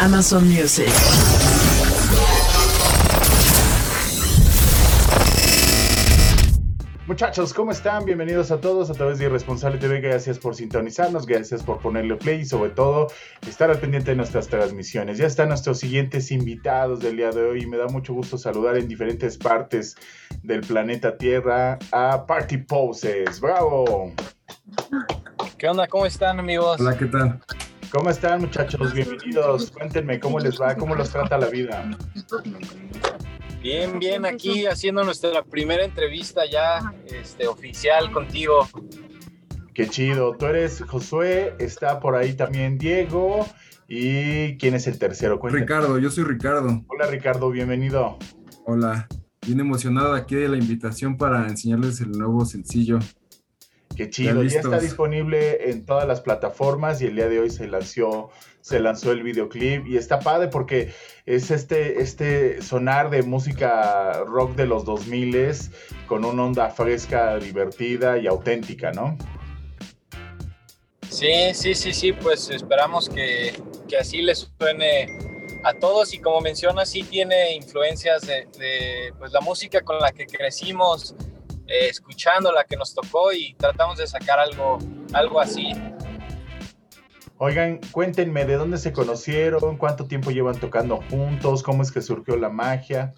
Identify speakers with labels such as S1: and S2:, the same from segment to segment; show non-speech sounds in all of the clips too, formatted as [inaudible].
S1: Amazon Music.
S2: Muchachos, ¿cómo están? Bienvenidos a todos a través de Irresponsable TV. Gracias por sintonizarnos, gracias por ponerle play y sobre todo estar al pendiente de nuestras transmisiones. Ya están nuestros siguientes invitados del día de hoy y me da mucho gusto saludar en diferentes partes del planeta Tierra a Party Poses. ¡Bravo!
S3: ¿Qué onda? ¿Cómo están, amigos?
S4: Hola, ¿qué tal?
S2: ¿Cómo están muchachos? Bienvenidos. Cuéntenme cómo les va, cómo los trata la vida.
S3: Bien, bien, aquí haciendo nuestra primera entrevista ya este, oficial contigo.
S2: Qué chido. Tú eres Josué, está por ahí también Diego. ¿Y quién es el tercero? Cuéntenme.
S4: Ricardo, yo soy Ricardo.
S2: Hola Ricardo, bienvenido.
S4: Hola. Bien emocionado aquí de la invitación para enseñarles el nuevo sencillo.
S2: Qué chido,
S4: Ya
S2: ya, está disponible en todas las plataformas y el día de hoy se lanzó, se lanzó el videoclip y está padre porque es este, este sonar de música rock de los 2000 con una onda fresca, divertida y auténtica, ¿no?
S3: Sí, sí, sí, sí, pues esperamos que, que así les suene a todos y como mencionas, sí tiene influencias de, de, pues, la música con la que crecimos, eh, escuchando la que nos tocó y tratamos de sacar algo, algo así.
S2: Oigan, cuéntenme de dónde se conocieron, cuánto tiempo llevan tocando juntos, cómo es que surgió la magia.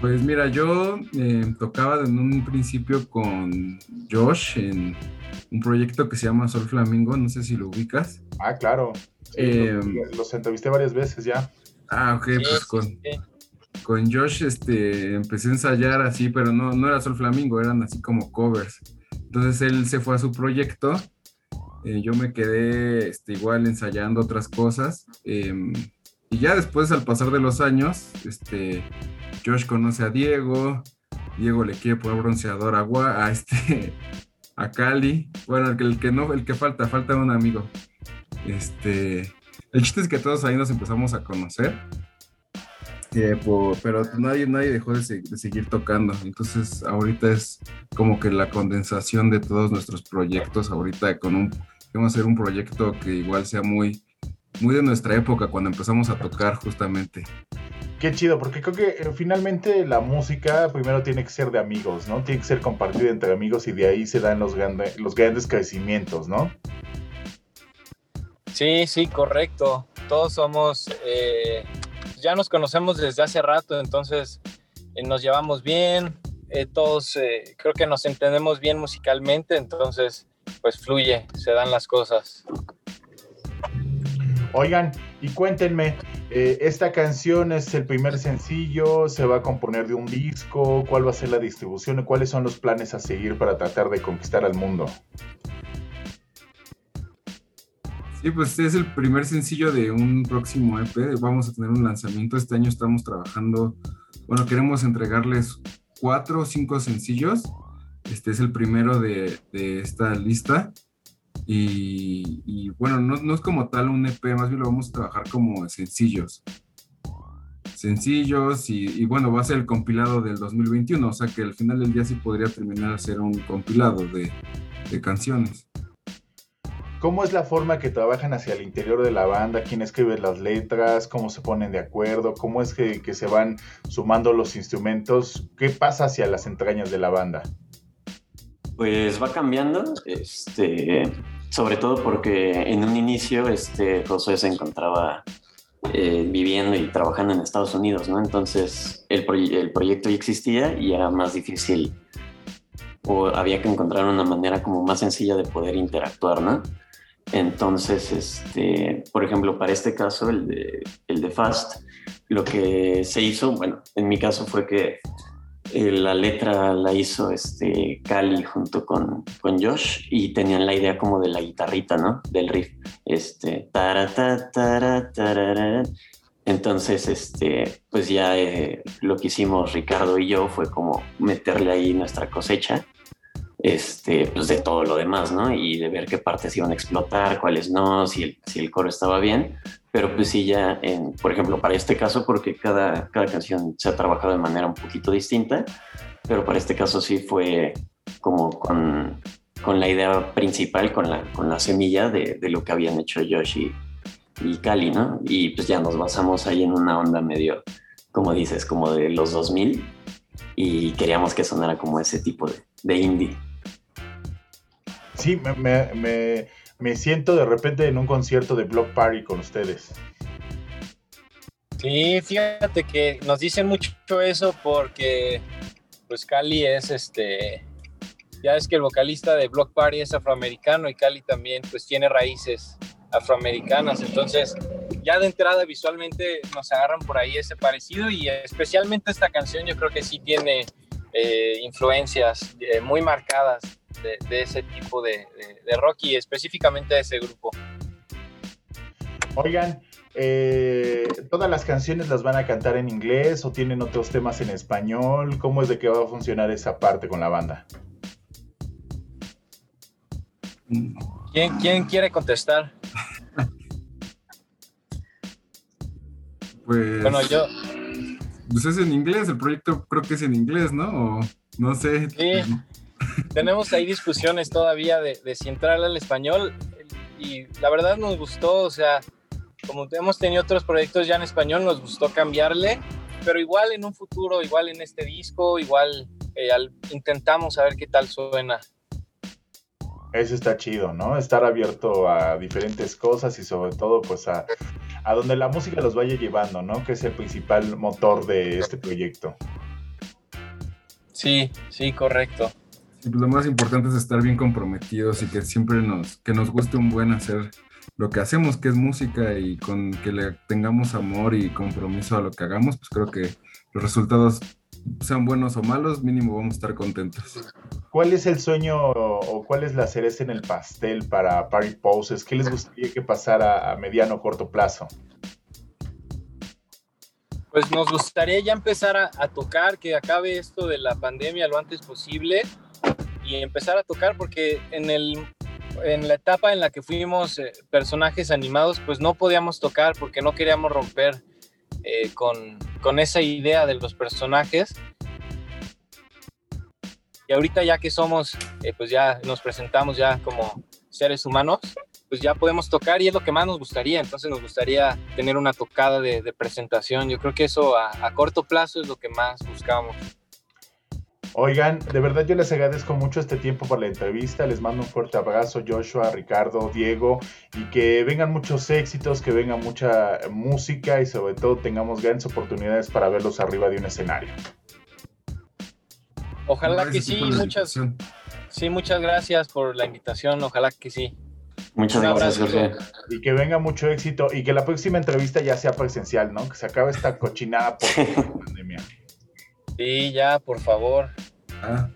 S4: Pues mira, yo eh, tocaba en un principio con Josh en un proyecto que se llama Sol Flamingo, no sé si lo ubicas.
S2: Ah, claro. Sí,
S4: Eh,
S2: los, los entrevisté varias veces ya.
S4: Ah, ok,
S3: Sí,
S4: pues
S3: sí,
S4: con,
S3: sí.
S4: Con Josh este, empecé a ensayar así, pero no, no era Sol Flamingo, eran así como covers. Entonces él se fue a su proyecto, eh, yo me quedé este, igual ensayando otras cosas. em, y ya después, al pasar de los años, este, Josh conoce a Diego, Diego le quiere poner bronceador a, a, este, [laughs] a Cali. Bueno, el que, el que no, el que falta, falta un amigo. Este, el chiste es que todos ahí nos empezamos a conocer. Po- pero nadie, nadie dejó de, se- de seguir tocando. Entonces, ahorita es como que la condensación de todos nuestros proyectos. Ahorita con un, queremos hacer un proyecto que igual sea muy, muy de nuestra época, cuando empezamos a tocar justamente.
S2: Qué chido, porque creo que eh, finalmente la música primero tiene que ser de amigos, ¿no? Tiene que ser compartida entre amigos y de ahí se dan los, grande- los grandes crecimientos, ¿no?
S3: Sí, sí, correcto. Todos somos, eh, ya nos conocemos desde hace rato, entonces eh, nos llevamos bien, eh, todos eh, creo que nos entendemos bien musicalmente, entonces pues fluye, se dan las cosas.
S2: Oigan, y cuéntenme, esta canción es el primer sencillo, se va a componer de un disco, cuál va a ser la distribución y cuáles son los planes a seguir para tratar de conquistar al mundo.
S4: Sí, pues es el primer sencillo de un próximo EP. Vamos a tener un lanzamiento. Este año estamos trabajando, bueno, queremos entregarles cuatro o cinco sencillos. Este es el primero de, esta lista. Y, bueno, no, es como tal un EP, más bien lo vamos a trabajar como sencillos. Sencillos y, bueno, va a ser el compilado del 2021, o sea que al final del día sí podría terminar a ser un compilado de canciones.
S2: ¿Cómo es la forma que trabajan hacia el interior de la banda? ¿Quién escribe las letras? ¿Cómo se ponen de acuerdo? ¿Cómo es que, se van sumando los instrumentos? ¿Qué pasa hacia las entrañas de la banda?
S5: Pues va cambiando. Este, sobre todo porque en un inicio este, José se encontraba eh, viviendo y trabajando en Estados Unidos, ¿no? Entonces el, el proyecto ya existía y era más difícil o había que encontrar una manera como más sencilla de poder interactuar, ¿no? Entonces, este, por ejemplo, para este caso, el de, el de Fast, lo que se hizo, bueno, en mi caso fue que eh, la letra la hizo este Cali junto con, con Josh y tenían la idea como de la guitarrita, ¿no? Del riff. Este, tara, Entonces, este, pues ya eh, lo que hicimos Ricardo y yo fue como meterle ahí nuestra cosecha este, pues de todo lo demás, ¿no? Y de ver qué partes iban a explotar, cuáles no, si el, si el coro estaba bien. Pero pues sí, ya, en, por ejemplo, para este caso, porque cada, cada canción se ha trabajado de manera un poquito distinta, pero para este caso sí fue como con, con la idea principal, con la, con la semilla de, de lo que habían hecho Josh y, y Cali, ¿no? Y pues ya nos basamos ahí en una onda medio, como dices, como de los 2000 y queríamos que sonara como ese tipo de, de indie
S2: sí, me, me, siento de repente en un concierto de Block Party con ustedes.
S3: Sí, fíjate que nos dicen mucho eso porque pues Cali es este, ya es que el vocalista de Block Party es afroamericano y Cali también pues tiene raíces afroamericanas, entonces ya de entrada visualmente nos agarran por ahí ese parecido y especialmente esta canción yo creo que sí tiene eh, influencias eh, muy marcadas de, ese tipo de, rock y específicamente de ese grupo.
S2: Oigan, eh, ¿todas las canciones las van a cantar en inglés o tienen otros temas en español? ¿Cómo es de que va a funcionar esa parte con la banda?
S3: ¿Quién, quién quiere contestar?
S4: pues...
S3: Bueno, yo...
S4: Pues es en inglés, el proyecto creo que es en inglés, ¿no? no sé.
S3: Sí, tenemos ahí discusiones todavía de, de si entrar al español y la verdad nos gustó, o sea, como hemos tenido otros proyectos ya en español, nos gustó cambiarle, pero igual en un futuro, igual en este disco, igual eh, intentamos a ver qué tal suena.
S2: Eso está chido, ¿no? Estar abierto a diferentes cosas y sobre todo pues a, a donde la música los vaya llevando, ¿no? Que es el principal motor de este proyecto.
S3: Sí, sí, correcto.
S4: Pues lo más importante es estar bien comprometidos y que siempre nos, que nos guste un buen hacer lo que hacemos, que es música y con que le tengamos amor y compromiso a lo que hagamos, pues creo que los resultados sean buenos o malos, mínimo vamos a estar contentos.
S2: ¿Cuál es el sueño o cuál es la cereza en el pastel para Party Poses? ¿Qué les gustaría que pasara a mediano o corto plazo?
S3: Pues nos gustaría ya empezar a, a, tocar, que acabe esto de la pandemia lo antes posible y empezar a tocar porque en, el, en la etapa en la que fuimos eh, personajes animados, pues no podíamos tocar porque no queríamos romper eh, con, con, esa idea de los personajes. Y ahorita ya que somos, eh, pues ya nos presentamos ya como seres humanos, pues ya podemos tocar y es lo que más nos gustaría. Entonces nos gustaría tener una tocada de, presentación. Yo creo que eso a, a corto plazo es lo que más buscamos.
S2: Oigan, de verdad yo les agradezco mucho este tiempo por la entrevista. Les mando un fuerte abrazo, Joshua, Ricardo, Diego, y que vengan muchos éxitos, que venga mucha música y sobre todo tengamos grandes oportunidades para verlos arriba de un escenario.
S3: Ojalá que sí, muchas, sí, muchas gracias por la invitación, ojalá que sí.
S5: Muchas gracias, Jorge.
S2: Y que venga mucho éxito y que la próxima entrevista ya sea presencial, ¿no? Que se acabe esta cochinada por [laughs] la pandemia.
S3: Sí, ya, por favor. Ah.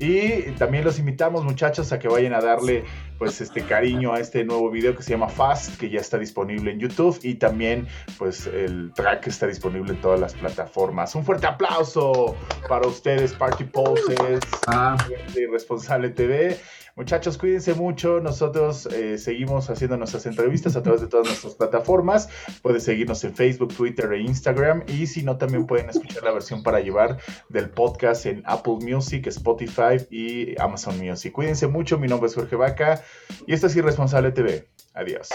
S2: Y también los invitamos, muchachos, a que vayan a darle pues este cariño a este nuevo video que se llama Fast, que ya está disponible en YouTube y también pues el track está disponible en todas las plataformas. Un fuerte aplauso para ustedes, Party Poses, ah. de Responsable TV. Muchachos, cuídense mucho. Nosotros eh, seguimos haciendo nuestras entrevistas a través de todas nuestras plataformas. Pueden seguirnos en Facebook, Twitter e Instagram. Y si no, también pueden escuchar la versión para llevar del podcast en Apple Music, Spotify y Amazon Music. Cuídense mucho. Mi nombre es Jorge Vaca y esto es Irresponsable TV. Adiós.